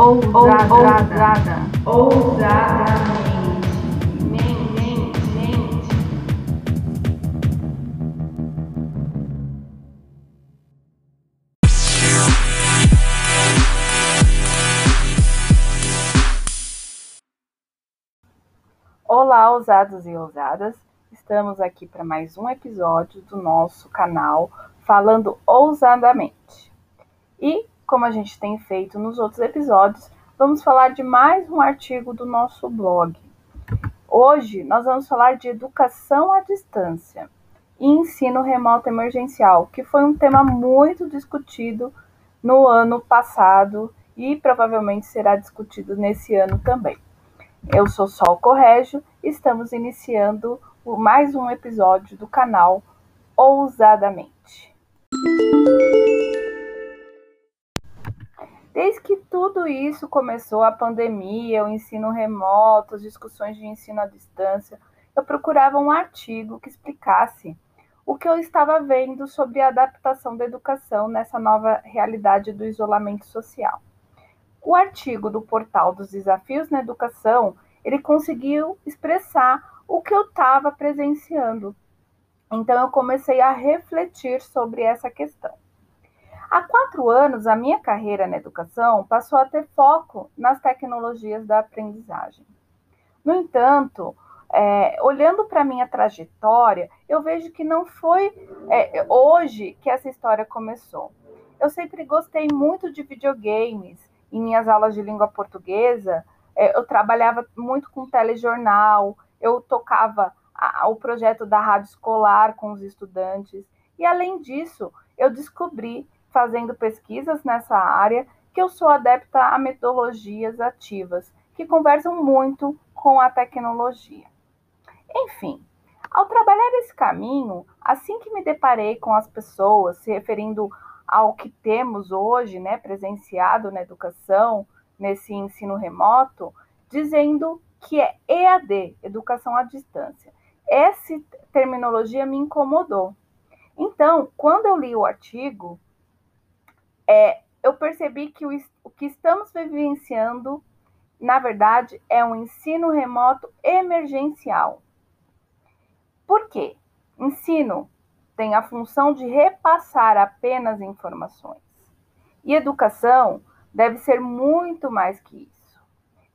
ousada, ousada, ousadamente, mente, mente. Olá, ousados e ousadas. Estamos aqui para mais um episódio do nosso canal Falando Ousadamente. E, como a gente tem feito nos outros episódios, vamos falar de mais um artigo do nosso blog. Hoje nós vamos falar de educação à distância e ensino remoto emergencial, que foi um tema muito discutido no ano passado e provavelmente será discutido nesse ano também. Eu sou Sol Corrégio e estamos iniciando mais um episódio do canal Ousadamente. Desde que tudo isso começou, a pandemia, o ensino remoto, as discussões de ensino à distância, eu procurava um artigo que explicasse o que eu estava vendo sobre a adaptação da educação nessa nova realidade do isolamento social. O artigo do portal dos desafios na educação, ele conseguiu expressar o que eu estava presenciando. Então eu comecei a refletir sobre essa questão. Quatro anos, a minha carreira na educação passou a ter foco nas tecnologias da aprendizagem. No entanto, é, olhando para a minha trajetória, eu vejo que não foi é, hoje que essa história começou. Eu sempre gostei muito de videogames. Em minhas aulas de língua portuguesa, é, eu trabalhava muito com telejornal, eu tocava a, o projeto da rádio escolar com os estudantes. E além disso, eu descobri fazendo pesquisas nessa área, que eu sou adepta a metodologias ativas, que conversam muito com a tecnologia. Enfim, ao trabalhar esse caminho, assim que me deparei com as pessoas se referindo ao que temos hoje, né, presenciado na educação, nesse ensino remoto, dizendo que é EAD, educação à distância. Essa terminologia me incomodou. Então, quando eu li o artigo, é, eu percebi que o, o que estamos vivenciando, na verdade, é um ensino remoto emergencial. Por quê? Ensino tem a função de repassar apenas informações. E educação deve ser muito mais que isso.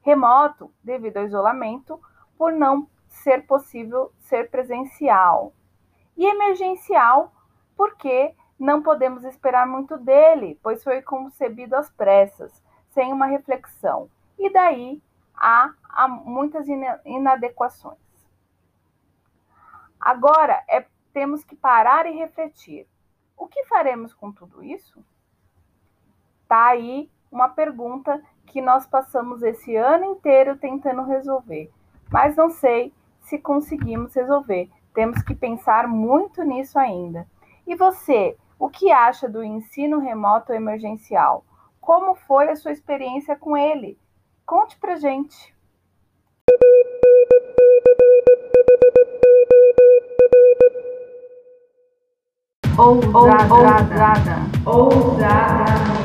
Remoto, devido ao isolamento, por não ser possível ser presencial. E emergencial, porque não podemos esperar muito dele, pois foi concebido às pressas, sem uma reflexão. E daí há, há muitas inadequações. Agora é, temos que parar e refletir. O que faremos com tudo isso? Tá aí uma pergunta que nós passamos esse ano inteiro tentando resolver, mas não sei se conseguimos resolver. Temos que pensar muito nisso ainda. E você, o que acha do ensino remoto emergencial? Como foi a sua experiência com ele? Conte pra gente. Ousada, ousada, ousada.